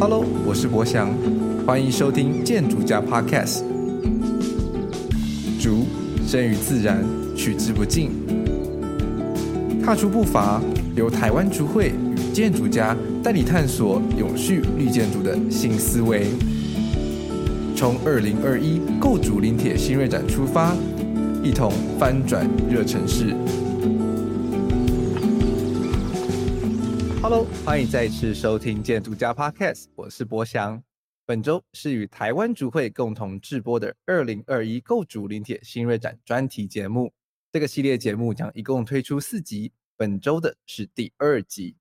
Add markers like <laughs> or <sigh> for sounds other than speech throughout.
Hello，我是博翔，欢迎收听建筑家 Podcast。竹生于自然，取之不尽。踏出步伐，由台湾竹会与建筑家带你探索永续绿建筑的新思维。从二零二一构筑林铁新锐展出发，一同翻转热城市。Hello，欢迎再次收听建筑家 Podcast，我是博翔。本周是与台湾竹会共同制播的二零二一构筑林铁新锐展专题节目。这个系列节目将一共推出四集，本周的是第二集。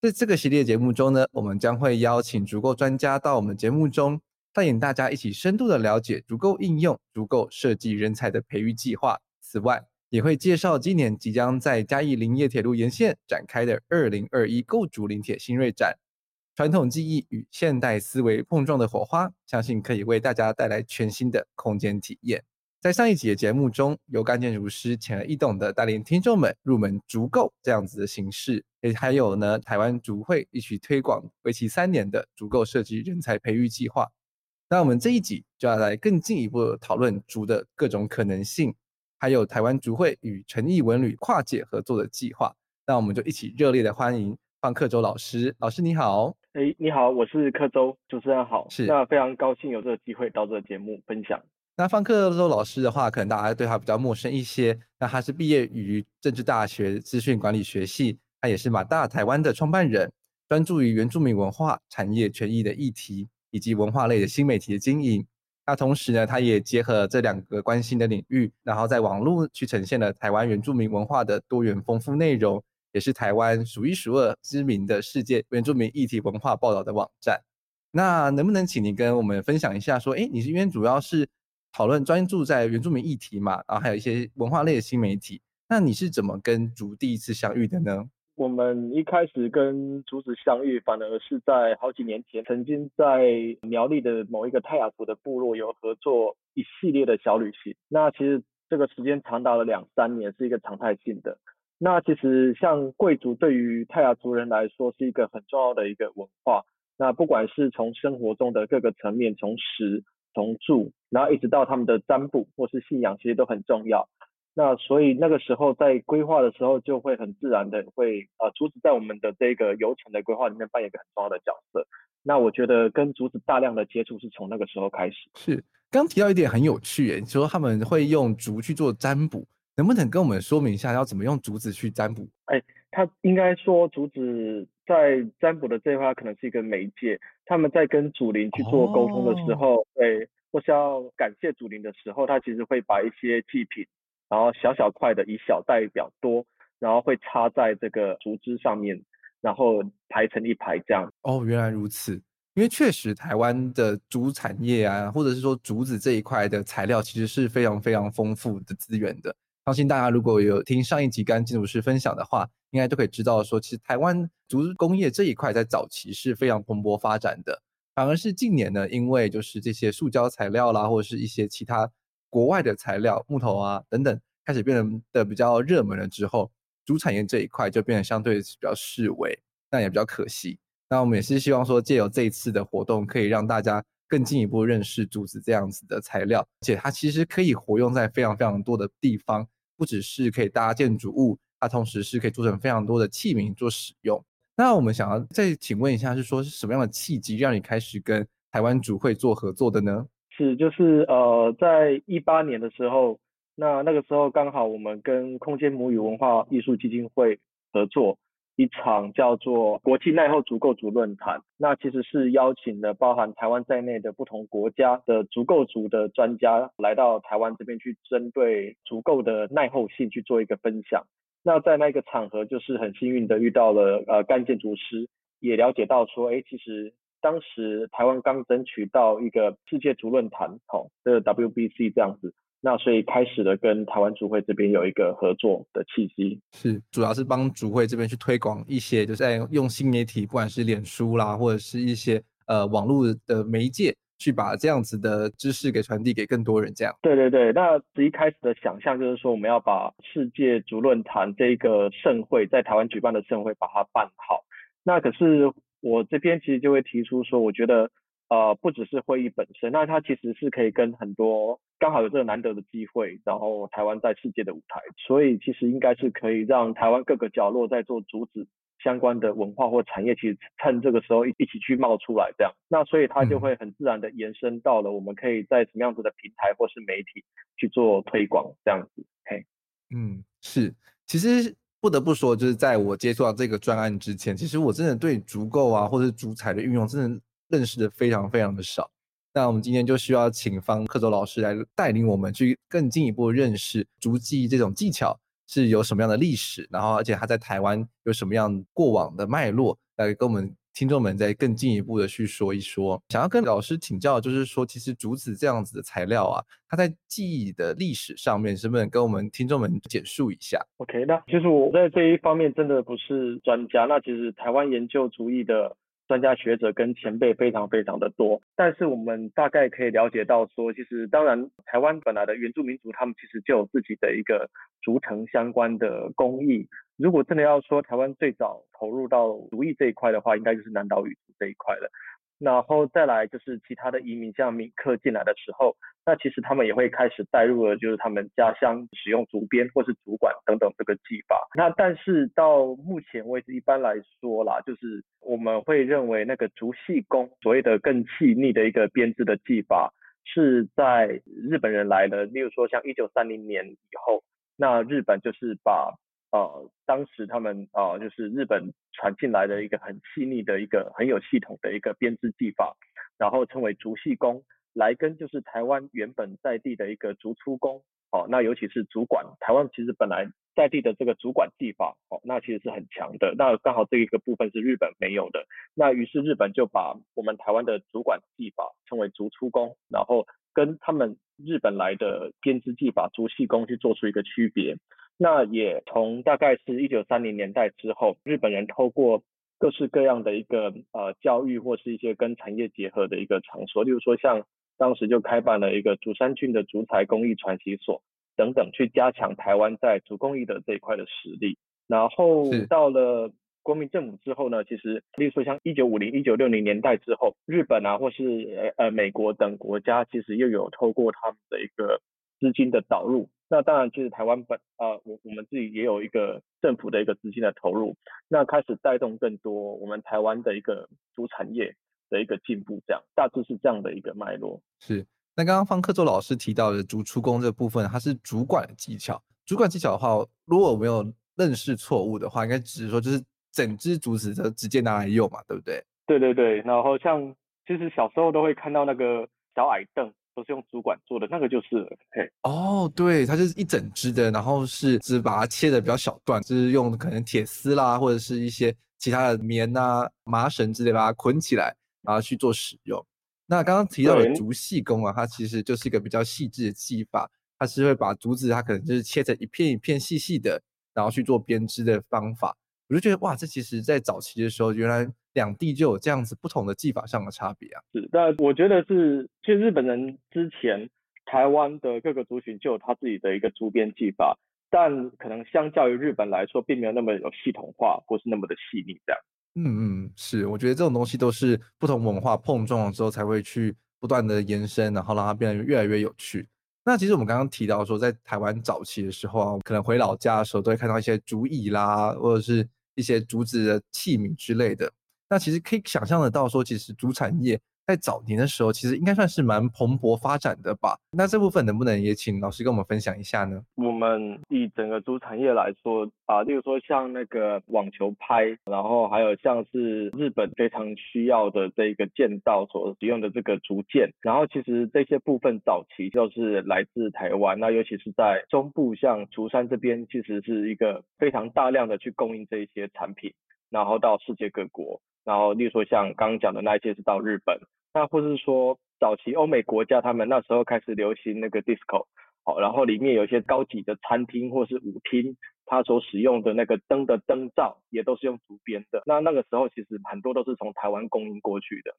在这个系列节目中呢，我们将会邀请足够专家到我们节目中，带领大家一起深度的了解足够应用、足够设计人才的培育计划。此外，也会介绍今年即将在嘉义林业铁路沿线展开的二零二一构筑林铁新锐展，传统技艺与现代思维碰撞的火花，相信可以为大家带来全新的空间体验。在上一集的节目中，由干建筑师浅而易懂的带领听众们入门竹构这样子的形式，也还有呢台湾竹会一起推广为期三年的竹构设计人才培育计划。那我们这一集就要来更进一步讨论竹的各种可能性。还有台湾竹会与诚毅文旅跨界合作的计划，那我们就一起热烈的欢迎方克洲老师。老师你好，哎，你好，我是克洲，主持人好，是，那非常高兴有这个机会到这个节目分享。那方克洲老师的话，可能大家对他比较陌生一些。那他是毕业于政治大学资讯管理学系，他也是马大台湾的创办人，专注于原住民文化产业权益的议题，以及文化类的新媒体的经营。那同时呢，他也结合了这两个关心的领域，然后在网络去呈现了台湾原住民文化的多元丰富内容，也是台湾数一数二知名的世界原住民议题文化报道的网站。那能不能请您跟我们分享一下，说，哎，你是因为主要是讨论专注在原住民议题嘛，然后还有一些文化类的新媒体，那你是怎么跟竹第一次相遇的呢？我们一开始跟竹子相遇，反而是在好几年前，曾经在苗栗的某一个泰雅族的部落有合作一系列的小旅行。那其实这个时间长达了两三年，是一个常态性的。那其实像贵族对于泰雅族人来说是一个很重要的一个文化。那不管是从生活中的各个层面，从食、从住，然后一直到他们的占卜或是信仰，其实都很重要。那所以那个时候在规划的时候，就会很自然的会呃，竹子在我们的这个游程的规划里面扮演一个很重要的角色。那我觉得跟竹子大量的接触是从那个时候开始。是，刚提到一点很有趣，诶，说他们会用竹去做占卜，能不能跟我们说明一下要怎么用竹子去占卜？哎，他应该说竹子在占卜的这一块可能是一个媒介，他们在跟祖灵去做沟通的时候，哦、对，或是要感谢祖灵的时候，他其实会把一些祭品。然后小小块的以小代表多，然后会插在这个竹枝上面，然后排成一排这样。哦，原来如此。因为确实台湾的竹产业啊，或者是说竹子这一块的材料，其实是非常非常丰富的资源的。相信大家如果有听上一集甘建筑师分享的话，应该都可以知道说，其实台湾竹子工业这一块在早期是非常蓬勃发展的。反而是近年呢，因为就是这些塑胶材料啦，或者是一些其他。国外的材料，木头啊等等，开始变得的比较热门了之后，竹产业这一块就变得相对比较式微，那也比较可惜。那我们也是希望说，借由这一次的活动，可以让大家更进一步认识竹子这样子的材料，而且它其实可以活用在非常非常多的地方，不只是可以搭建筑物，它同时是可以做成非常多的器皿做使用。那我们想要再请问一下，是说是什么样的契机让你开始跟台湾竹会做合作的呢？是，就是呃，在一八年的时候，那那个时候刚好我们跟空间母语文化艺术基金会合作一场叫做国际耐候竹构族论坛，那其实是邀请了包含台湾在内的不同国家的竹构族的专家来到台湾这边去针对足够的耐候性去做一个分享。那在那个场合，就是很幸运的遇到了呃干建筑师，也了解到说，哎，其实。当时台湾刚争取到一个世界足论坛，好，这个 WBC 这样子，那所以开始了跟台湾足会这边有一个合作的契机。是，主要是帮足会这边去推广一些，就是在用新媒体，不管是脸书啦，或者是一些呃网络的媒介，去把这样子的知识给传递给更多人。这样。对对对，那一开始的想象就是说，我们要把世界足论坛这个盛会在台湾举办的盛会把它办好。那可是。我这边其实就会提出说，我觉得呃不只是会议本身，那它其实是可以跟很多刚好有这个难得的机会，然后台湾在世界的舞台，所以其实应该是可以让台湾各个角落在做阻止相关的文化或产业，其实趁这个时候一一起去冒出来这样，那所以它就会很自然的延伸到了我们可以在什么样子的平台或是媒体去做推广这样子，嘿，嗯，是，其实。不得不说，就是在我接触到这个专案之前，其实我真的对足构啊，或者是足彩的运用，真的认识的非常非常的少。那我们今天就需要请方克洲老师来带领我们去更进一步认识足技这种技巧是有什么样的历史，然后而且他在台湾有什么样过往的脉络，来跟我们。听众们再更进一步的去说一说，想要跟老师请教，就是说，其实竹子这样子的材料啊，它在记忆的历史上面，是不是跟我们听众们简述一下？OK，那其实我在这一方面真的不是专家，那其实台湾研究竹艺的专家学者跟前辈非常非常的多，但是我们大概可以了解到说，其实当然台湾本来的原住民族，他们其实就有自己的一个竹藤相关的工艺。如果真的要说台湾最早投入到竹艺这一块的话，应该就是南岛语族这一块了。然后再来就是其他的移民，像闽客进来的时候，那其实他们也会开始带入了，就是他们家乡使用竹编或是竹管等等这个技法。那但是到目前为止，一般来说啦，就是我们会认为那个竹细工，所谓的更细腻的一个编织的技法，是在日本人来了，例如说像一九三零年以后，那日本就是把。呃，当时他们呃，就是日本传进来的一个很细腻的一个很有系统的一个编织技法，然后称为竹细工，来跟就是台湾原本在地的一个竹粗工，哦，那尤其是竹管，台湾其实本来在地的这个竹管技法，哦，那其实是很强的，那刚好这一个部分是日本没有的，那于是日本就把我们台湾的竹管技法称为竹粗工，然后跟他们日本来的编织技法竹细工去做出一个区别。那也从大概是一九三零年代之后，日本人透过各式各样的一个呃教育或是一些跟产业结合的一个场所，例如说像当时就开办了一个竹山郡的竹材工艺传习所等等，去加强台湾在竹工艺的这一块的实力。然后到了国民政府之后呢，其实例如说像一九五零、一九六零年代之后，日本啊或是呃美国等国家，其实又有透过他们的一个资金的导入。那当然，其实台湾本啊，我、呃、我们自己也有一个政府的一个资金的投入，那开始带动更多我们台湾的一个竹产业的一个进步，这样大致是这样的一个脉络。是，那刚刚方克洲老师提到的竹出工这部分，它是主管的技巧。主管技巧的话，如果我没有认识错误的话，应该只是说就是整支竹子就直接拿来用嘛，对不对？对对对，然后像其实小时候都会看到那个小矮凳。都是用竹管做的，那个就是嘿哦，对，它就是一整支的，然后是只把它切的比较小段，就是用可能铁丝啦，或者是一些其他的棉啊、麻绳之类把它捆起来，然后去做使用。那刚刚提到的竹细工啊，它其实就是一个比较细致的技法，它是会把竹子，它可能就是切成一片一片细细的，然后去做编织的方法。我就觉得哇，这其实在早期的时候，原来。两地就有这样子不同的技法上的差别啊。是，那我觉得是，其实日本人之前台湾的各个族群就有他自己的一个竹编技法，但可能相较于日本来说，并没有那么有系统化，或是那么的细腻这样。嗯嗯，是，我觉得这种东西都是不同文化碰撞了之后才会去不断的延伸，然后让它变得越来越有趣。那其实我们刚刚提到说，在台湾早期的时候啊，可能回老家的时候都会看到一些竹椅啦，或者是一些竹子的器皿之类的。那其实可以想象得到，说其实竹产业在早年的时候，其实应该算是蛮蓬勃发展的吧？那这部分能不能也请老师跟我们分享一下呢？我们以整个竹产业来说啊，例如说像那个网球拍，然后还有像是日本非常需要的这个剑道所使用的这个竹剑，然后其实这些部分早期就是来自台湾，那尤其是在中部，像竹山这边，其实是一个非常大量的去供应这一些产品，然后到世界各国。然后，例如说像刚刚讲的那一些是到日本，那或是说早期欧美国家，他们那时候开始流行那个 disco，好，然后里面有一些高级的餐厅或是舞厅，它所使用的那个灯的灯罩也都是用竹编的。那那个时候其实很多都是从台湾供应过去的。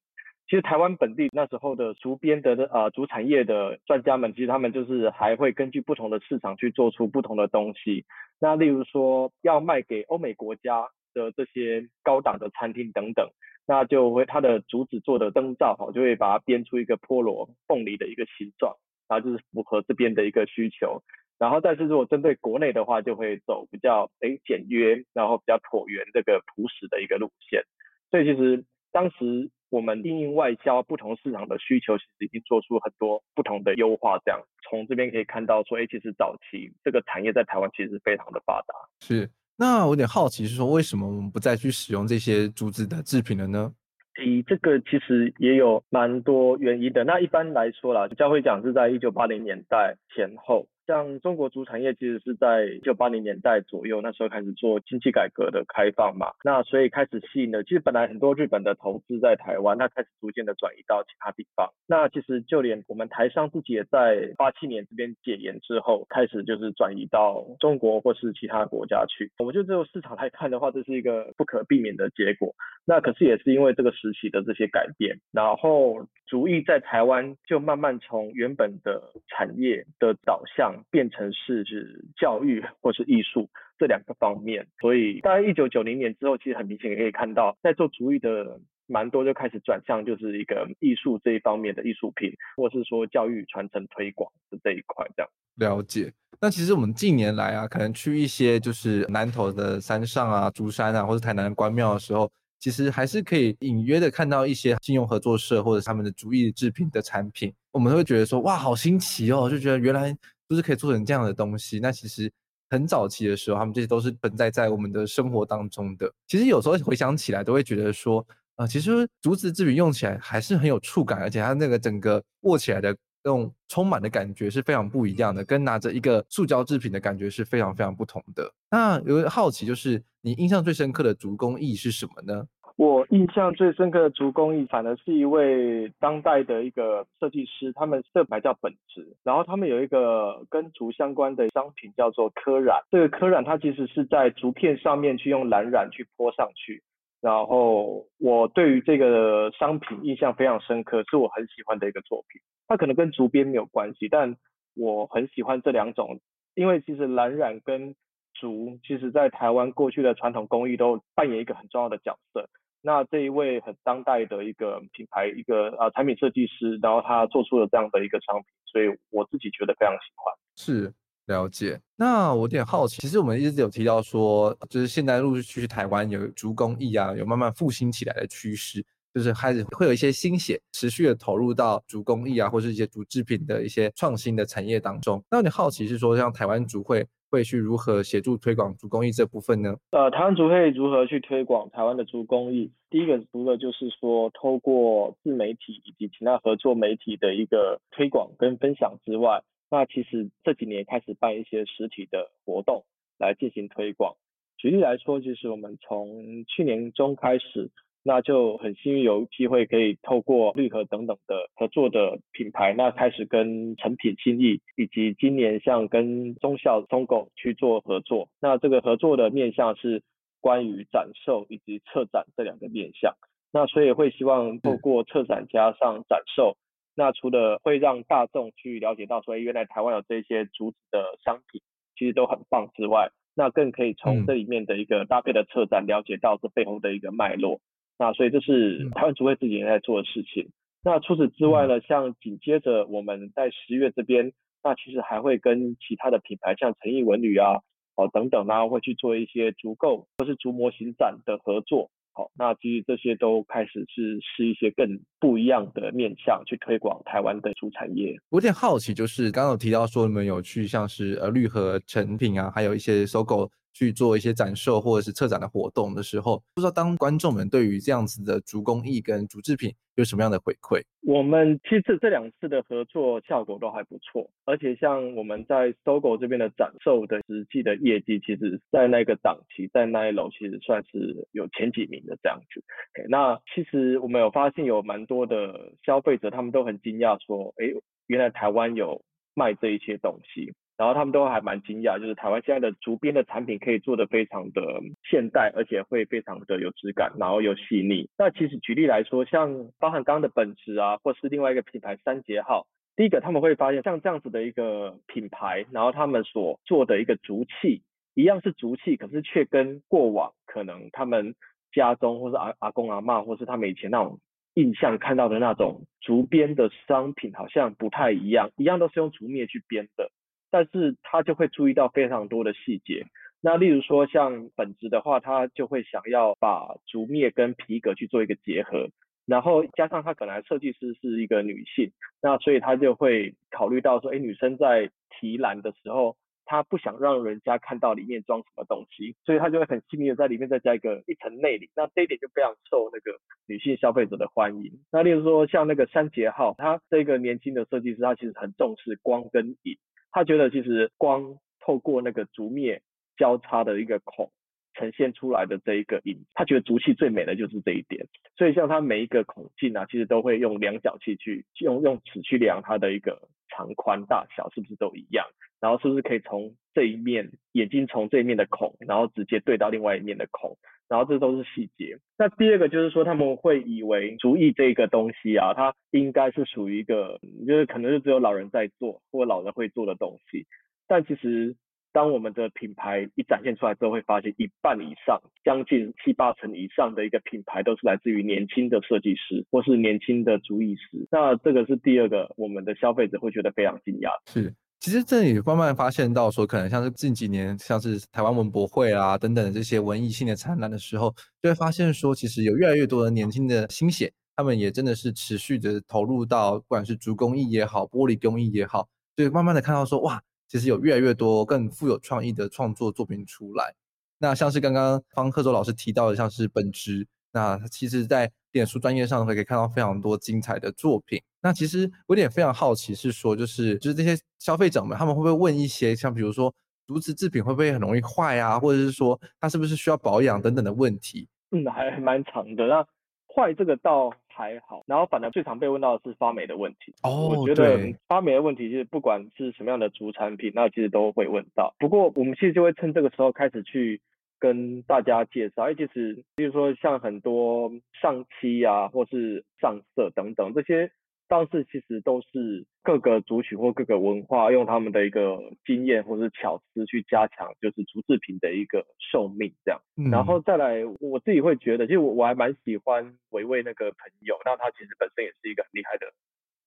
其实台湾本地那时候的竹编的呃竹产业的专家们，其实他们就是还会根据不同的市场去做出不同的东西。那例如说要卖给欧美国家。的这些高档的餐厅等等，那就会它的竹子做的灯罩哈，就会把它编出一个菠萝凤梨的一个形状，然后就是符合这边的一个需求。然后，但是如果针对国内的话，就会走比较诶简约，然后比较椭圆这个朴实的一个路线。所以其实当时我们因应外销不同市场的需求，其实已经做出很多不同的优化。这样从这边可以看到说，诶其实早期这个产业在台湾其实非常的发达。是。那我有点好奇，是说为什么我们不再去使用这些竹子的制品了呢？诶这个其实也有蛮多原因的。那一般来说啦，教会讲是在一九八零年代前后。像中国竹产业其实是在一九八零年代左右，那时候开始做经济改革的开放嘛，那所以开始吸引了，其实本来很多日本的投资在台湾，那开始逐渐的转移到其他地方。那其实就连我们台商自己也在八七年这边解严之后，开始就是转移到中国或是其他国家去。我们就这个市场来看的话，这是一个不可避免的结果。那可是也是因为这个时期的这些改变，然后竹艺在台湾就慢慢从原本的产业的导向。变成是指教育或是艺术这两个方面，所以大概一九九零年之后，其实很明显也可以看到，在做竹艺的蛮多就开始转向就是一个艺术这一方面的艺术品，或是说教育传承推广的这一块这样。了解。那其实我们近年来啊，可能去一些就是南投的山上啊、竹山啊，或者台南的关庙的时候。其实还是可以隐约的看到一些信用合作社或者他们的竹艺制品的产品，我们会觉得说哇，好新奇哦，就觉得原来都是可以做成这样的东西。那其实很早期的时候，他们这些都是存在在我们的生活当中的。其实有时候回想起来，都会觉得说啊、呃，其实竹子制品用起来还是很有触感，而且它那个整个握起来的那种充满的感觉是非常不一样的，跟拿着一个塑胶制品的感觉是非常非常不同的。那有个好奇就是。你印象最深刻的竹工艺是什么呢？我印象最深刻的竹工艺，反而是一位当代的一个设计师，他们色牌叫本质，然后他们有一个跟竹相关的商品叫做科染。这个科染它其实是在竹片上面去用蓝染去泼上去，然后我对于这个商品印象非常深刻，是我很喜欢的一个作品。它可能跟竹编没有关系，但我很喜欢这两种，因为其实蓝染跟竹其实，在台湾过去的传统工艺都扮演一个很重要的角色。那这一位很当代的一个品牌，一个呃产品设计师，然后他做出了这样的一个商品，所以我自己觉得非常喜欢。是，了解。那我有点好奇，其实我们一直有提到说，就是现在陆续去台湾有竹工艺啊，有慢慢复兴起来的趋势，就是开始会有一些新血持续的投入到竹工艺啊，或是一些竹制品的一些创新的产业当中。那你好奇是说，像台湾竹会。会去如何协助推广竹工艺这部分呢？呃，台湾竹会如何去推广台湾的竹工艺？第一个除了就是说，透过自媒体以及其他合作媒体的一个推广跟分享之外，那其实这几年开始办一些实体的活动来进行推广。举例来说，就是我们从去年中开始。那就很幸运有机会可以透过绿盒等等的合作的品牌，那开始跟成品新意以及今年像跟忠孝松狗去做合作。那这个合作的面向是关于展售以及策展这两个面向。那所以会希望透过策展加上展售，那除了会让大众去了解到说，原来台湾有这些竹子的商品，其实都很棒之外，那更可以从这里面的一个搭配的策展，了解到这背后的一个脉络。那所以这是台湾竹会自己也在做的事情。那除此之外呢，像紧接着我们在十月这边，那其实还会跟其他的品牌，像诚毅文旅啊，哦等等啊，会去做一些竹构或是竹模型展的合作。好，那其实这些都开始是是一些更不一样的面向去推广台湾的竹产业。我有点好奇，就是刚刚有提到说你们有去像是呃绿河成品啊，还有一些收购去做一些展售或者是策展的活动的时候，不知道当观众们对于这样子的竹工艺跟竹制品有什么样的回馈？我们其实这两次的合作效果都还不错，而且像我们在 SOGO 这边的展售的实际的业绩，其实在那个档期在那一楼其实算是有前几名的这样子。OK，那其实我们有发现有蛮多的消费者，他们都很惊讶说，哎，原来台湾有卖这一些东西。然后他们都还蛮惊讶，就是台湾现在的竹编的产品可以做得非常的现代，而且会非常的有质感，然后又细腻。那其实举例来说，像包含刚刚的本质啊，或是另外一个品牌三节号，第一个他们会发现像这样子的一个品牌，然后他们所做的一个竹器，一样是竹器，可是却跟过往可能他们家中或是阿阿公阿嬷，或是他们以前那种印象看到的那种竹编的商品，好像不太一样，一样都是用竹篾去编的，但是他就会注意到非常多的细节。那例如说像本职的话，他就会想要把竹篾跟皮革去做一个结合，然后加上他本来设计师是一个女性，那所以他就会考虑到说，哎，女生在提篮的时候，她不想让人家看到里面装什么东西，所以他就会很细腻的在里面再加一个一层内里，那这一点就非常受那个女性消费者的欢迎。那例如说像那个三杰号，他这个年轻的设计师，他其实很重视光跟影，他觉得其实光透过那个竹篾。交叉的一个孔呈现出来的这一个影，他觉得竹器最美的就是这一点，所以像他每一个孔径啊，其实都会用量角器去用用尺去量它的一个长宽大小是不是都一样，然后是不是可以从这一面眼睛从这一面的孔，然后直接对到另外一面的孔，然后这都是细节。那第二个就是说他们会以为竹艺这个东西啊，它应该是属于一个就是可能就只有老人在做或老人会做的东西，但其实。当我们的品牌一展现出来之后，会发现一半以上，将近七八成以上的一个品牌都是来自于年轻的设计师或是年轻的竹艺师。那这个是第二个，我们的消费者会觉得非常惊讶。是，其实这里慢慢发现到说，可能像是近几年，像是台湾文博会啊等等这些文艺性的展览的时候，就会发现说，其实有越来越多的年轻的新血，他们也真的是持续的投入到，不管是竹工艺也好，玻璃工艺也好，就慢慢的看到说，哇。其实有越来越多更富有创意的创作作品出来。那像是刚刚方克洲老师提到的，像是本职，那其实在脸书专业上可以看到非常多精彩的作品。那其实我有点非常好奇，是说就是就是这些消费者们，他们会不会问一些像比如说竹子制品会不会很容易坏啊，或者是说它是不是需要保养等等的问题？嗯，还蛮长的。那坏这个倒还好，然后反而最常被问到的是发霉的问题。哦，我觉得发霉的问题就是不管是什么样的主产品，那其实都会问到。不过我们其实就会趁这个时候开始去跟大家介绍，哎，其实比如说像很多上漆啊，或是上色等等这些。方式其实都是各个族群或各个文化用他们的一个经验或是巧思去加强，就是竹制品的一个寿命这样。嗯、然后再来，我自己会觉得，其实我我还蛮喜欢维维那个朋友，那他其实本身也是一个很厉害的。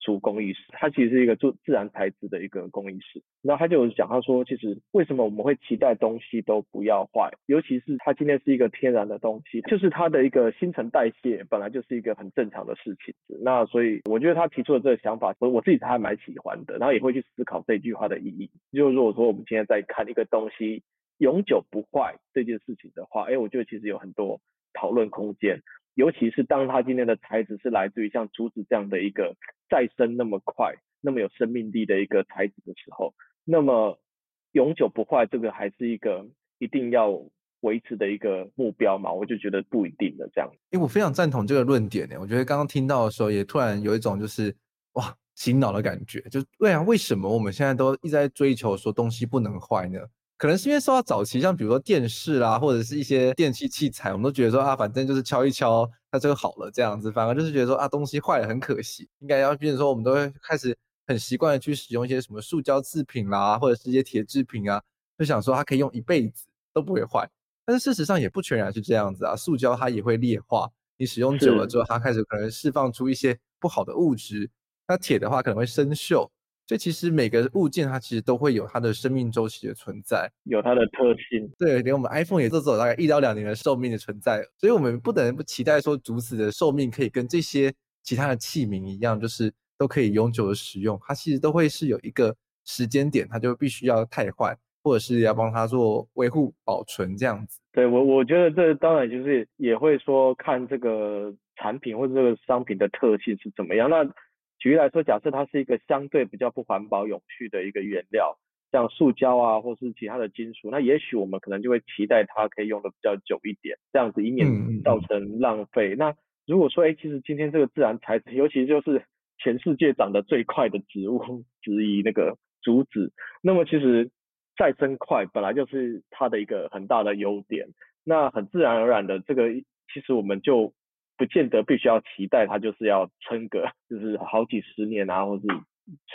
竹工艺师，他其实是一个做自然材质的一个工艺师。然后他就讲，他说，其实为什么我们会期待东西都不要坏，尤其是它今天是一个天然的东西，就是它的一个新陈代谢本来就是一个很正常的事情。那所以我觉得他提出的这个想法，我我自己还蛮喜欢的。然后也会去思考这句话的意义。就如果说我们今天在看一个东西永久不坏这件事情的话，哎，我觉得其实有很多讨论空间。尤其是当它今天的材质是来自于像竹子这样的一个再生那么快、那么有生命力的一个材质的时候，那么永久不坏这个还是一个一定要维持的一个目标嘛？我就觉得不一定的这样。因为我非常赞同这个论点呢。我觉得刚刚听到的时候，也突然有一种就是哇醒脑的感觉，就对啊，为什么我们现在都一直在追求说东西不能坏呢？可能是因为受到早期像比如说电视啦，或者是一些电器器材，我们都觉得说啊，反正就是敲一敲，它就好了这样子。反而就是觉得说啊，东西坏了很可惜，应该要，比如说我们都会开始很习惯的去使用一些什么塑胶制品啦，或者是一些铁制品啊，就想说它可以用一辈子都不会坏。但是事实上也不全然是这样子啊，塑胶它也会裂化，你使用久了之后，它开始可能释放出一些不好的物质。那铁的话可能会生锈。所以其实每个物件它其实都会有它的生命周期的存在，有它的特性。对，连我们 iPhone 也都走大概一到两年的寿命的存在。所以我们不能不期待说竹子的寿命可以跟这些其他的器皿一样，就是都可以永久的使用。它其实都会是有一个时间点，它就必须要汰换，或者是要帮它做维护保存这样子。对，我我觉得这当然就是也会说看这个产品或者这个商品的特性是怎么样。那举例来说，假设它是一个相对比较不环保、永续的一个原料，像塑胶啊，或是其他的金属，那也许我们可能就会期待它可以用的比较久一点，这样子以免造成浪费。那如果说，哎，其实今天这个自然材质，尤其就是全世界长得最快的植物之一，那个竹子，那么其实再生快本来就是它的一个很大的优点，那很自然而然的，这个其实我们就。不见得必须要期待它就是要撑个就是好几十年啊，或是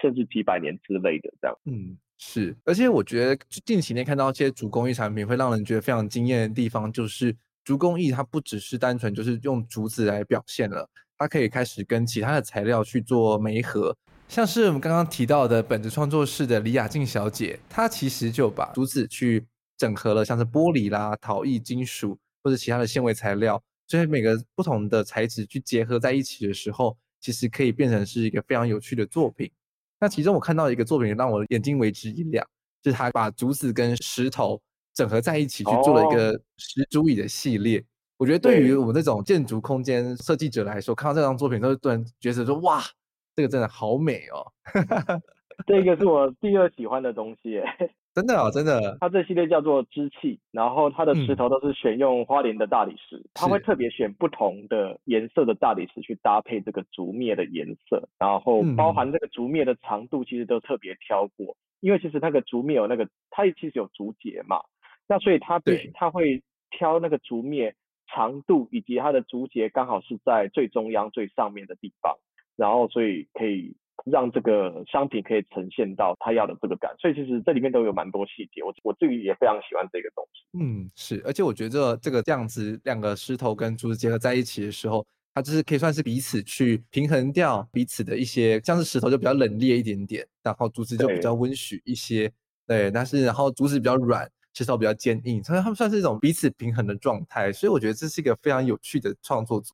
甚至几百年之类的这样。嗯，是。而且我觉得近几年看到一些竹工艺产品，会让人觉得非常惊艳的地方，就是竹工艺它不只是单纯就是用竹子来表现了，它可以开始跟其他的材料去做媒合。像是我们刚刚提到的本子创作室的李雅静小姐，她其实就把竹子去整合了，像是玻璃啦、陶艺、金属或者其他的纤维材料，所以每个不同的材质去结合在一起的时候，其实可以变成是一个非常有趣的作品。那其中我看到一个作品让我眼睛为之一亮，就是他把竹子跟石头整合在一起去做了一个石竹椅的系列。我觉得对于我们这种建筑空间设计者来说，看到这张作品都突然觉得说哇，这个真的好美哦。<laughs> 这个是我第二喜欢的东西耶。<laughs> 真的啊，真的。它这系列叫做织器，然后它的石头都是选用花莲的大理石，它会特别选不同的颜色的大理石去搭配这个竹篾的颜色，然后包含这个竹篾的长度其实都特别挑过，因为其实那个竹篾有那个，它其实有竹节嘛，那所以它必须它会挑那个竹篾长度以及它的竹节刚好是在最中央最上面的地方，然后所以可以。让这个商品可以呈现到他要的这个感，所以其实这里面都有蛮多细节，我我自己也非常喜欢这个东西。嗯，是，而且我觉得这个这样子两个石头跟竹子结合在一起的时候，它就是可以算是彼此去平衡掉彼此的一些，像是石头就比较冷冽一点点，然后竹子就比较温煦一些，对，对，但是然后竹子比较软，石头比较坚硬，所以他们算是一种彼此平衡的状态，所以我觉得这是一个非常有趣的创作者。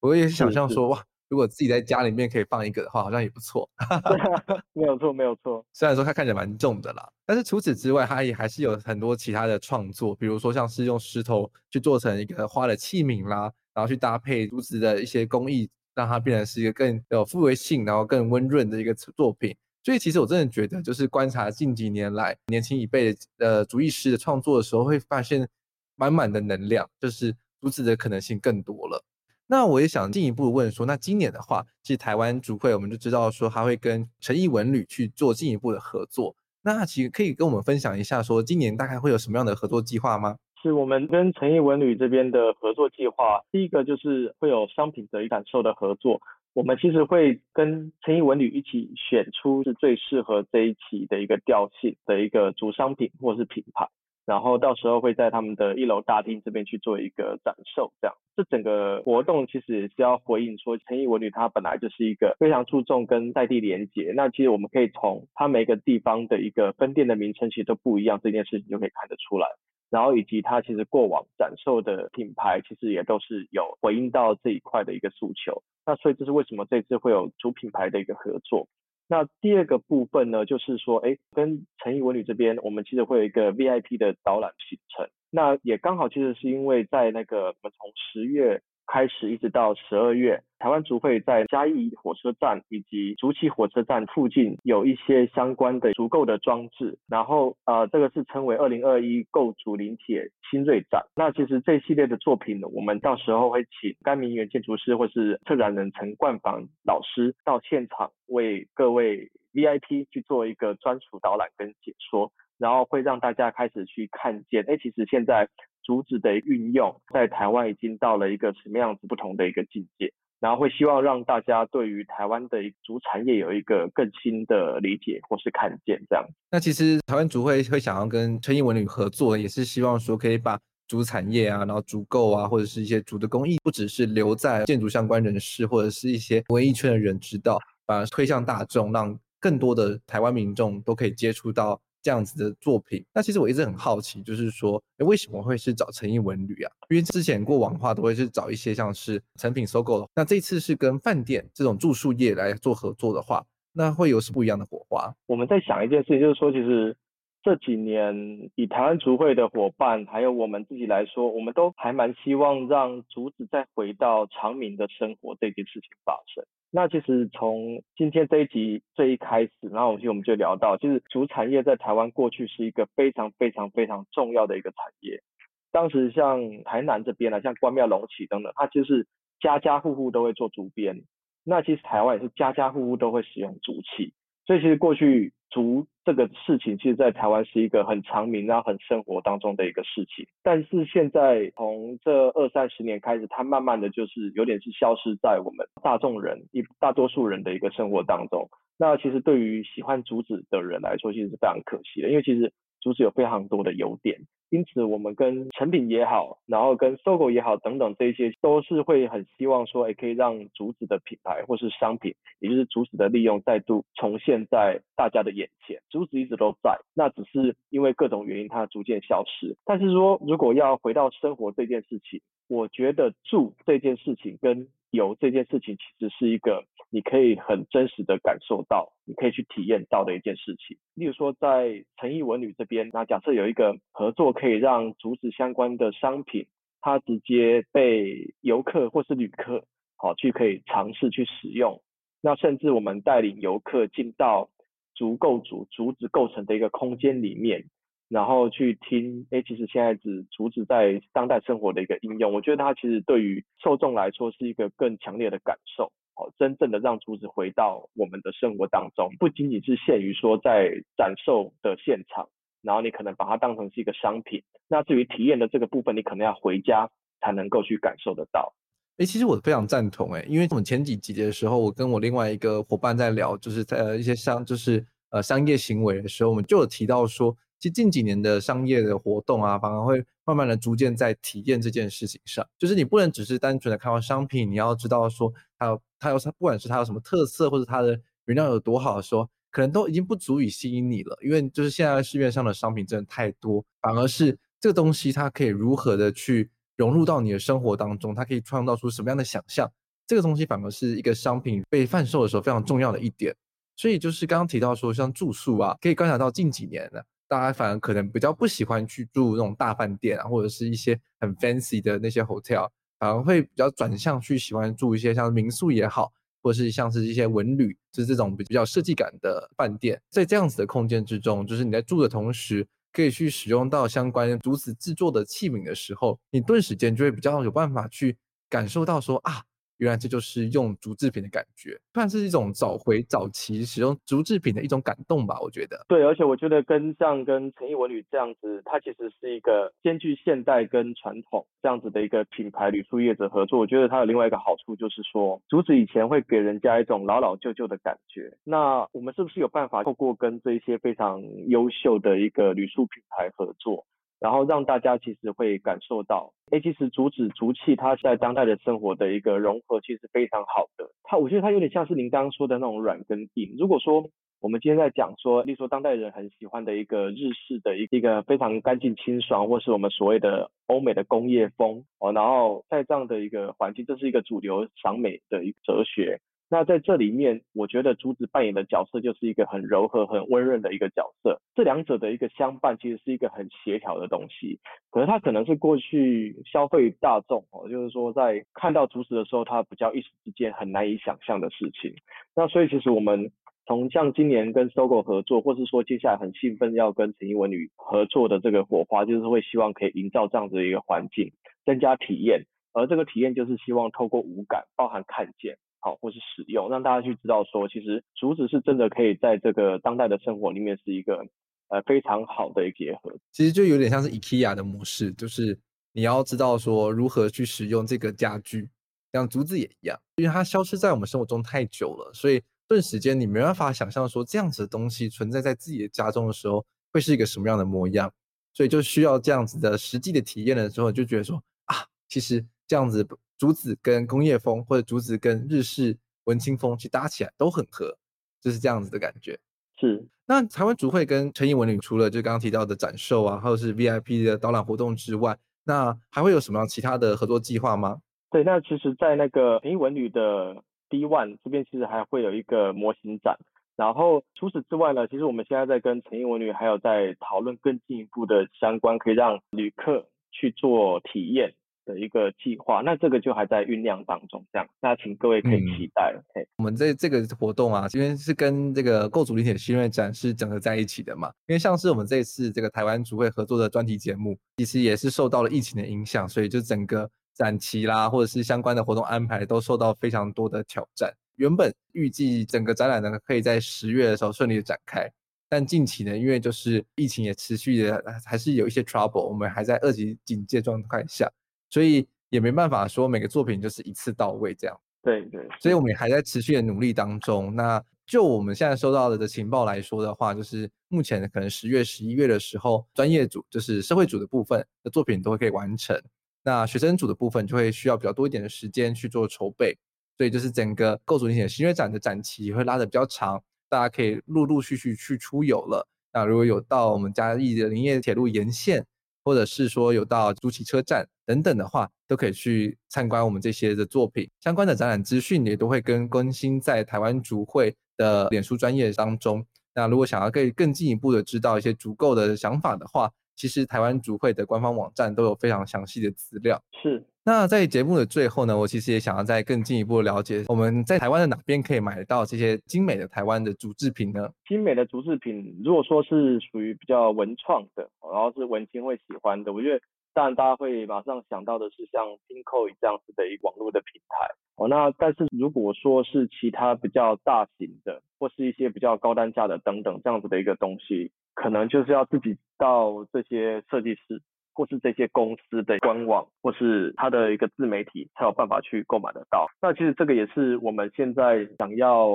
我也想象说哇。如果自己在家里面可以放一个的话，好像也不错。<laughs> <laughs> 没有错，没有错。虽然说它看起来蛮重的啦，但是除此之外，它也还是有很多其他的创作，比如说像是用石头去做成一个花的器皿啦，然后去搭配竹子的一些工艺，让它变成是一个更有氛围性，然后更温润的一个作品。所以其实我真的觉得，就是观察近几年来年轻一辈的呃竹艺师的创作的时候，会发现满满的能量，就是竹子的可能性更多了。那我也想进一步问说，那今年的话，其实台湾竹会我们就知道说，他会跟诚毅文旅去做进一步的合作。那其实可以跟我们分享一下，说今年大概会有什么样的合作计划吗？是我们跟诚毅文旅这边的合作计划，第一个就是会有商品的感受的合作。我们其实会跟诚毅文旅一起选出是最适合这一期的一个调性的一个竹商品或是品牌。然后到时候会在他们的一楼大厅这边去做一个展售，这样。这整个活动其实也是要回应说，诚毅文旅它本来就是一个非常注重跟在地连接。那其实我们可以从它每个地方的一个分店的名称其实都不一样，这件事情就可以看得出来。然后以及它其实过往展售的品牌，其实也都是有回应到这一块的一个诉求。那所以这是为什么这次会有主品牌的一个合作。那第二个部分呢，就是说，哎，跟诚毅文旅这边，我们其实会有一个 VIP 的导览行程。那也刚好，其实是因为在那个我们从十月。开始一直到十二月，台湾竹会在嘉义火车站以及竹崎火车站附近有一些相关的足够的装置，然后呃，这个是称为二零二一构竹林铁新锐展。那其实这系列的作品，我们到时候会请甘明元建筑师或是策展人陈冠房老师到现场为各位 VIP 去做一个专属导览跟解说，然后会让大家开始去看见，哎，其实现在。竹子的运用在台湾已经到了一个什么样子不同的一个境界，然后会希望让大家对于台湾的竹产业有一个更新的理解或是看见这样。那其实台湾竹会会想要跟春毅文旅合作，也是希望说可以把竹产业啊，然后竹构啊，或者是一些竹的工艺，不只是留在建筑相关人士或者是一些文艺圈的人知道，把它推向大众，让更多的台湾民众都可以接触到。这样子的作品，那其实我一直很好奇，就是说，诶，为什么会是找诚毅文旅啊？因为之前过往的话，都会是找一些像是成品收购。那这次是跟饭店这种住宿业来做合作的话，那会有什么不一样的火花？我们在想一件事情，就是说，其实这几年以台湾竹会的伙伴，还有我们自己来说，我们都还蛮希望让竹子再回到长明的生活这件事情发生。那其实从今天这一集最一开始，然后我们就聊到，就是竹产业在台湾过去是一个非常非常非常重要的一个产业。当时像台南这边啊，像关庙、龙起等等，它就是家家户户都会做竹编。那其实台湾也是家家户户都会使用竹器。所以其实过去竹这个事情，其实在台湾是一个很长名、然后很生活当中的一个事情。但是现在从这二三十年开始，它慢慢的就是有点是消失在我们大众人一大多数人的一个生活当中。那其实对于喜欢竹子的人来说，其实是非常可惜的，因为其实竹子有非常多的优点。因此，我们跟成品也好，然后跟搜狗也好，等等这些，都是会很希望说，哎，可以让竹子的品牌或是商品，也就是竹子的利用，再度重现在大家的眼前。竹子一直都在，那只是因为各种原因，它逐渐消失。但是说，如果要回到生活这件事情，我觉得住这件事情跟游这件事情，其实是一个你可以很真实的感受到，你可以去体验到的一件事情。例如说，在诚毅文旅这边，那假设有一个合作，可以让竹子相关的商品，它直接被游客或是旅客好去可以尝试去使用。那甚至我们带领游客进到竹构筑竹子构成的一个空间里面。然后去听，哎，其实现在只竹子在当代生活的一个应用，我觉得它其实对于受众来说是一个更强烈的感受，哦，真正的让竹子回到我们的生活当中，不仅仅是限于说在展售的现场，然后你可能把它当成是一个商品，那至于体验的这个部分，你可能要回家才能够去感受得到。哎，其实我非常赞同，哎，因为我们前几集的时候，我跟我另外一个伙伴在聊，就是在呃一些商，就是呃商业行为的时候，我们就有提到说。其实近几年的商业的活动啊，反而会慢慢的逐渐在体验这件事情上，就是你不能只是单纯的看到商品，你要知道说它有它有它，不管是它有什么特色，或者它的原料有多好说，可能都已经不足以吸引你了，因为就是现在市面上的商品真的太多，反而是这个东西它可以如何的去融入到你的生活当中，它可以创造出什么样的想象，这个东西反而是一个商品被贩售的时候非常重要的一点。所以就是刚刚提到说，像住宿啊，可以观察到近几年的。大家反而可能比较不喜欢去住那种大饭店啊，或者是一些很 fancy 的那些 hotel，反而会比较转向去喜欢住一些像民宿也好，或者是像是一些文旅，就是这种比较设计感的饭店。在这样子的空间之中，就是你在住的同时，可以去使用到相关竹子制作的器皿的时候，你顿时间就会比较有办法去感受到说啊。原来这就是用竹制品的感觉，算是一种找回早期使用竹制品的一种感动吧，我觉得。对，而且我觉得跟像跟诚毅文旅这样子，它其实是一个兼具现代跟传统这样子的一个品牌旅宿业者合作。我觉得它有另外一个好处，就是说竹子以前会给人家一种老老旧旧的感觉。那我们是不是有办法透过跟这些非常优秀的一个旅宿品牌合作？然后让大家其实会感受到，哎，其实竹子竹器它在当代的生活的一个融合，其实非常好的。它我觉得它有点像是您刚刚说的那种软跟硬。如果说我们今天在讲说，例如说当代人很喜欢的一个日式的一一个非常干净清爽，或是我们所谓的欧美的工业风哦，然后在这样的一个环境，这是一个主流赏美的一个哲学。那在这里面，我觉得竹子扮演的角色就是一个很柔和、很温润的一个角色。这两者的一个相伴，其实是一个很协调的东西。可是它可能是过去消费大众哦，就是说在看到竹子的时候，它比较一时之间很难以想象的事情。那所以其实我们从像今年跟搜狗合作，或是说接下来很兴奋要跟诚毅文女合作的这个火花，就是会希望可以营造这样子的一个环境，增加体验。而这个体验就是希望透过五感，包含看见。或是使用，让大家去知道说，其实竹子是真的可以在这个当代的生活里面是一个呃非常好的一个结合。其实就有点像是 IKEA 的模式，就是你要知道说如何去使用这个家具，像竹子也一样，因为它消失在我们生活中太久了，所以顿时间你没办法想象说这样子的东西存在在自己的家中的时候会是一个什么样的模样，所以就需要这样子的实际的体验的时候，就觉得说啊，其实这样子。竹子跟工业风，或者竹子跟日式文青风去搭起来都很合，就是这样子的感觉。是。那台湾竹会跟诚毅文旅除了就刚刚提到的展售啊，或者是 VIP 的导览活动之外，那还会有什么样其他的合作计划吗？对，那其实，在那个诚毅文旅的 D One 这边，其实还会有一个模型展。然后除此之外呢，其实我们现在在跟诚毅文旅还有在讨论更进一步的相关，可以让旅客去做体验。的一个计划，那这个就还在酝酿当中，这样，那请各位可以期待。嗯、我们这这个活动啊，因为是跟这个构筑林铁新锐展是整合在一起的嘛，因为像是我们这次这个台湾组会合作的专题节目，其实也是受到了疫情的影响，所以就整个展期啦，或者是相关的活动安排都受到非常多的挑战。原本预计整个展览呢可以在十月的时候顺利的展开，但近期呢，因为就是疫情也持续的还是有一些 trouble，我们还在二级警戒状态下。所以也没办法说每个作品就是一次到位这样。对对。所以我们也还在持续的努力当中。那就我们现在收到的情报来说的话，就是目前可能十月、十一月的时候，专业组就是社会组的部分的作品都会可以完成。那学生组的部分就会需要比较多一点的时间去做筹备，所以就是整个构筑林铁新月展的展期会拉的比较长，大家可以陆陆续续去出游了。那如果有到我们嘉义的林业铁路沿线，或者是说有到竹崎车站等等的话，都可以去参观我们这些的作品。相关的展览资讯也都会跟更新在台湾竹会的脸书专业当中。那如果想要更更进一步的知道一些足够的想法的话，其实台湾竹会的官方网站都有非常详细的资料。是。那在节目的最后呢，我其实也想要再更进一步了解，我们在台湾的哪边可以买到这些精美的台湾的竹制品呢？精美的竹制品，如果说是属于比较文创的，然后是文青会喜欢的，我觉得当然大家会马上想到的是像 Pinkoi 这样子的一个网络的平台。哦，那但是如果说是其他比较大型的，或是一些比较高单价的等等这样子的一个东西，可能就是要自己到这些设计师。或是这些公司的官网，或是它的一个自媒体，才有办法去购买得到。那其实这个也是我们现在想要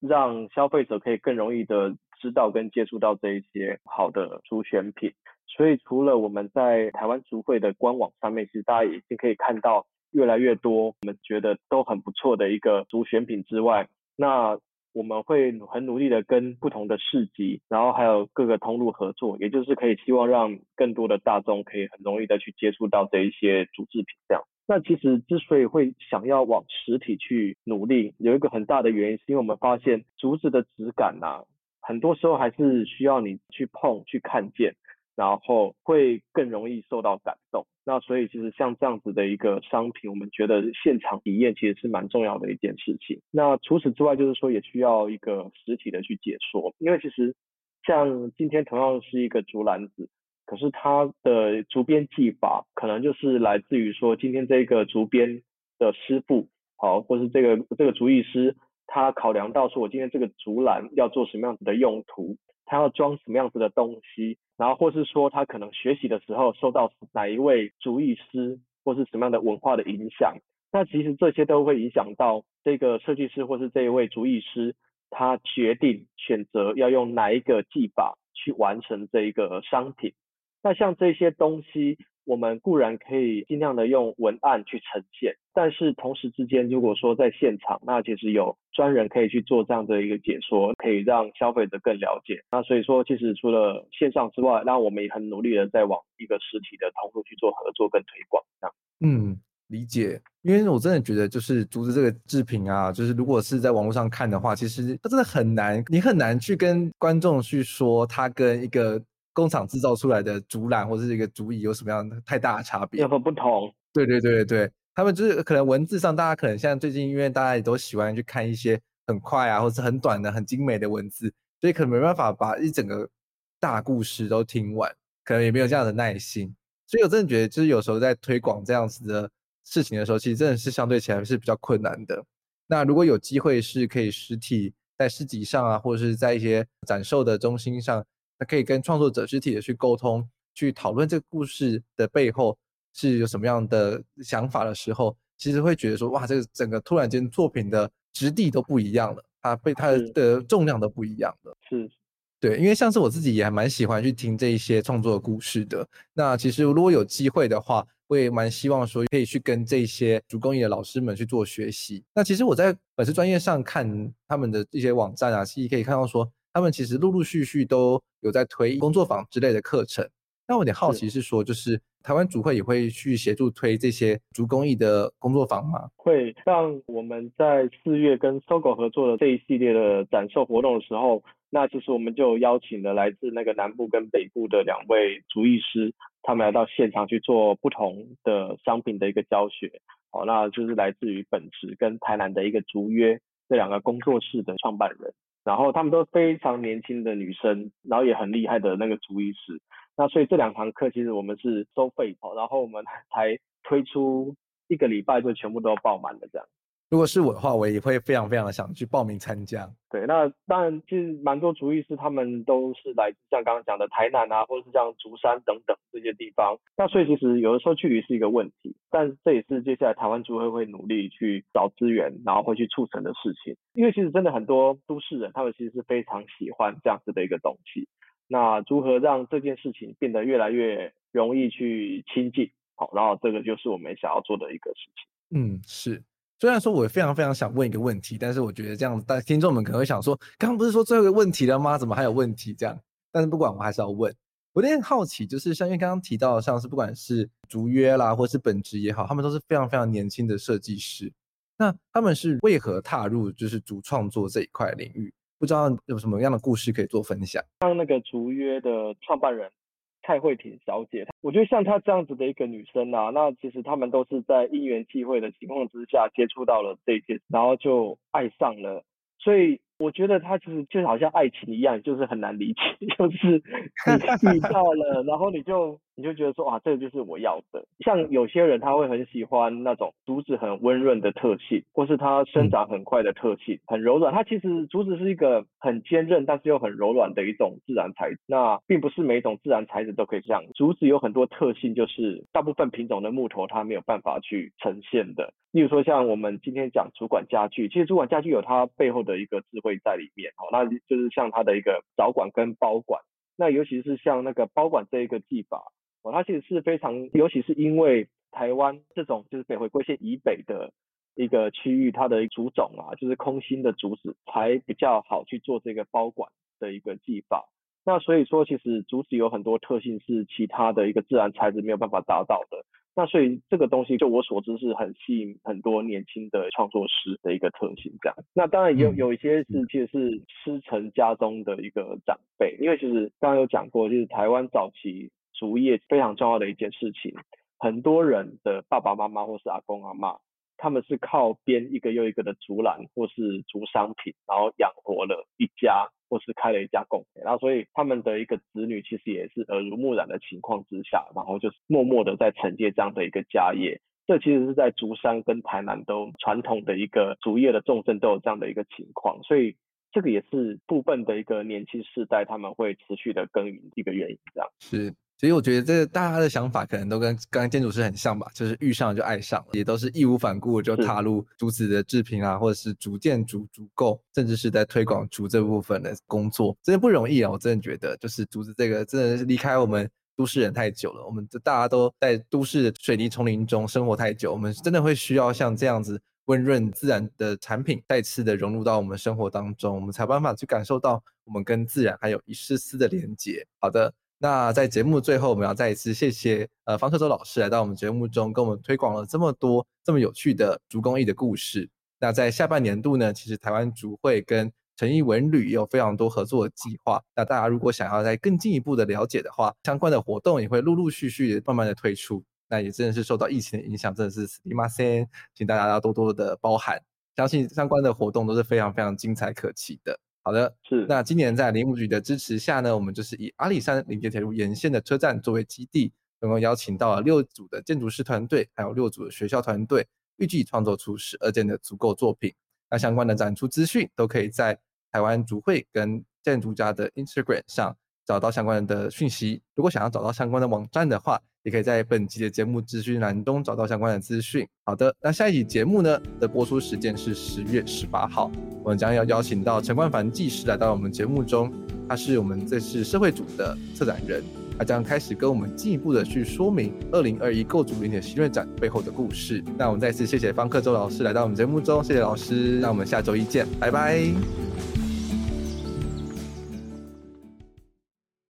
让消费者可以更容易的知道跟接触到这一些好的竹选品。所以除了我们在台湾竹会的官网上面，其实大家已经可以看到越来越多我们觉得都很不错的一个竹选品之外，那。我们会很努力的跟不同的市集，然后还有各个通路合作，也就是可以希望让更多的大众可以很容易的去接触到这一些竹制品。这样，那其实之所以会想要往实体去努力，有一个很大的原因，是因为我们发现竹子的质感呐、啊，很多时候还是需要你去碰、去看见。然后会更容易受到感动，那所以其实像这样子的一个商品，我们觉得现场体验其实是蛮重要的一件事情。那除此之外，就是说也需要一个实体的去解说，因为其实像今天同样是一个竹篮子，可是它的竹编技法可能就是来自于说今天这个竹编的师傅，好，或是这个这个竹艺师，他考量到说我今天这个竹篮要做什么样子的用途。他要装什么样子的东西，然后或是说他可能学习的时候受到哪一位竹艺师或是什么样的文化的影响，那其实这些都会影响到这个设计师或是这一位竹艺师，他决定选择要用哪一个技法去完成这一个商品。那像这些东西。我们固然可以尽量的用文案去呈现，但是同时之间，如果说在现场，那其实有专人可以去做这样的一个解说，可以让消费者更了解。那所以说，其实除了线上之外，那我们也很努力的在往一个实体的通路去做合作跟推广。这样，嗯，理解。因为我真的觉得，就是竹子这个制品啊，就是如果是在网络上看的话，其实它真的很难，你很难去跟观众去说它跟一个。工厂制造出来的竹篮或者是一个竹椅有什么样的太大的差别？有何不同？对对对对，他们就是可能文字上，大家可能像最近，因为大家也都喜欢去看一些很快啊，或者是很短的、很精美的文字，所以可能没办法把一整个大故事都听完，可能也没有这样的耐心。所以我真的觉得，就是有时候在推广这样子的事情的时候，其实真的是相对起来是比较困难的。那如果有机会是可以实体在市集上啊，或者是在一些展售的中心上。他可以跟创作者实体的去沟通，去讨论这个故事的背后是有什么样的想法的时候，其实会觉得说，哇，这个整个突然间作品的质地都不一样了，它被它的重量都不一样了。是，对，因为像是我自己也还蛮喜欢去听这一些创作的故事的。那其实如果有机会的话，我也蛮希望说可以去跟这些主工艺的老师们去做学习。那其实我在本身专业上看他们的一些网站啊，其实可以看到说。他们其实陆陆续续都有在推工作坊之类的课程。那我有点好奇是说，就是台湾竹会也会去协助推这些竹工艺的工作坊吗？会，像我们在四月跟搜狗合作的这一系列的展售活动的时候，那其实我们就邀请了来自那个南部跟北部的两位竹艺师，他们来到现场去做不同的商品的一个教学。好，那就是来自于本职跟台南的一个竹约这两个工作室的创办人。然后他们都非常年轻的女生，然后也很厉害的那个竹艺师。那所以这两堂课其实我们是收费，然后我们 <laughs> 才推出一个礼拜就全部都爆满了这样。如果是我的话，我也会非常非常的想去报名参加。对，那当然，其实蛮多主意师他们都是来自像刚刚讲的台南啊，或者是像竹山等等这些地方。那所以其实有的时候距离是一个问题，但这也是接下来台湾族会会努力去找资源，然后会去促成的事情。因为其实真的很多都市人，他们其实是非常喜欢这样子的一个东西。那如何让这件事情变得越来越容易去亲近？好，然后这个就是我们想要做的一个事情。嗯，是。虽然说我非常非常想问一个问题，但是我觉得这样，但听众们可能会想说，刚刚不是说最后一个问题了吗？怎么还有问题？这样，但是不管我还是要问。我有点好奇，就是像因为刚刚提到，像是不管是竹约啦，或是本职也好，他们都是非常非常年轻的设计师。那他们是为何踏入就是主创作这一块领域？不知道有什么样的故事可以做分享？像那个竹约的创办人。蔡慧婷小姐，我觉得像她这样子的一个女生啊，那其实他们都是在因缘际会的情况之下接触到了这件，然后就爱上了，所以。我觉得她其实就好像爱情一样，就是很难理解，就是你遇到了，然后你就你就觉得说，哇，这个就是我要的。像有些人他会很喜欢那种竹子很温润的特性，或是它生长很快的特性，很柔软。它其实竹子是一个很坚韧，但是又很柔软的一种自然材质。那并不是每一种自然材质都可以这样。竹子有很多特性，就是大部分品种的木头它没有办法去呈现的。例如说，像我们今天讲竹管家具，其实竹管家具有它背后的一个智慧在里面，哦，那就是像它的一个导管跟包管，那尤其是像那个包管这一个技法，哦，它其实是非常，尤其是因为台湾这种就是北回归线以北的一个区域，它的竹种啊，就是空心的竹子，才比较好去做这个包管的一个技法。那所以说，其实竹子有很多特性是其他的一个自然材质没有办法达到的。那所以这个东西，就我所知是很吸引很多年轻的创作师的一个特性，这样。那当然也有有一些是其实是师承家中的一个长辈，因为其实刚刚有讲过，就是台湾早期竹业非常重要的一件事情，很多人的爸爸妈妈或是阿公阿嬷，他们是靠编一个又一个的竹篮或是竹商品，然后养活了一家。或是开了一家工，然后所以他们的一个子女其实也是耳濡目染的情况之下，然后就是默默的在承接这样的一个家业。这其实是在竹山跟台南都传统的一个竹业的重镇都有这样的一个情况，所以这个也是部分的一个年轻世代他们会持续的耕耘一个原因。这样是。所以我觉得这个大家的想法可能都跟刚刚建筑师很像吧，就是遇上就爱上了，也都是义无反顾就踏入竹子的制品啊，或者是竹建、竹竹构，甚至是在推广竹这部分的工作，真的不容易啊！我真的觉得，就是竹子这个真的是离开我们都市人太久了，我们大家都在都市的水泥丛林中生活太久，我们真的会需要像这样子温润自然的产品再次的融入到我们生活当中，我们才有办法去感受到我们跟自然还有一丝丝的连接。好的。那在节目最后，我们要再一次谢谢呃方克洲老师来到我们节目中，跟我们推广了这么多这么有趣的竹工艺的故事。那在下半年度呢，其实台湾竹会跟诚毅文旅也有非常多合作的计划。那大家如果想要再更进一步的了解的话，相关的活动也会陆陆续续的慢慢的推出。那也真的是受到疫情的影响，真的是すみません，请大家要多多的包涵。相信相关的活动都是非常非常精彩可期的。 好的，是。那今年在林务局的支持下呢，我们就是以阿里山林铁铁路沿线的车站作为基地，总共邀请到了六组的建筑师团队，还有六组的学校团队，预计创作出十二件的足够作品。那相关的展出资讯都可以在台湾竹会跟建筑家的 Instagram 上找到相关的讯息。如果想要找到相关的网站的话，也可以在本集的节目资讯栏中找到相关的资讯。好的，那下一集节目呢的播出时间是十月十八号，我们将要邀请到陈冠凡技师来到我们节目中，他是我们这次社会组的策展人，他将开始跟我们进一步的去说明二零二一构筑林铁新锐展背后的故事。那我们再次谢谢方克周老师来到我们节目中，谢谢老师，那我们下周一见，拜拜。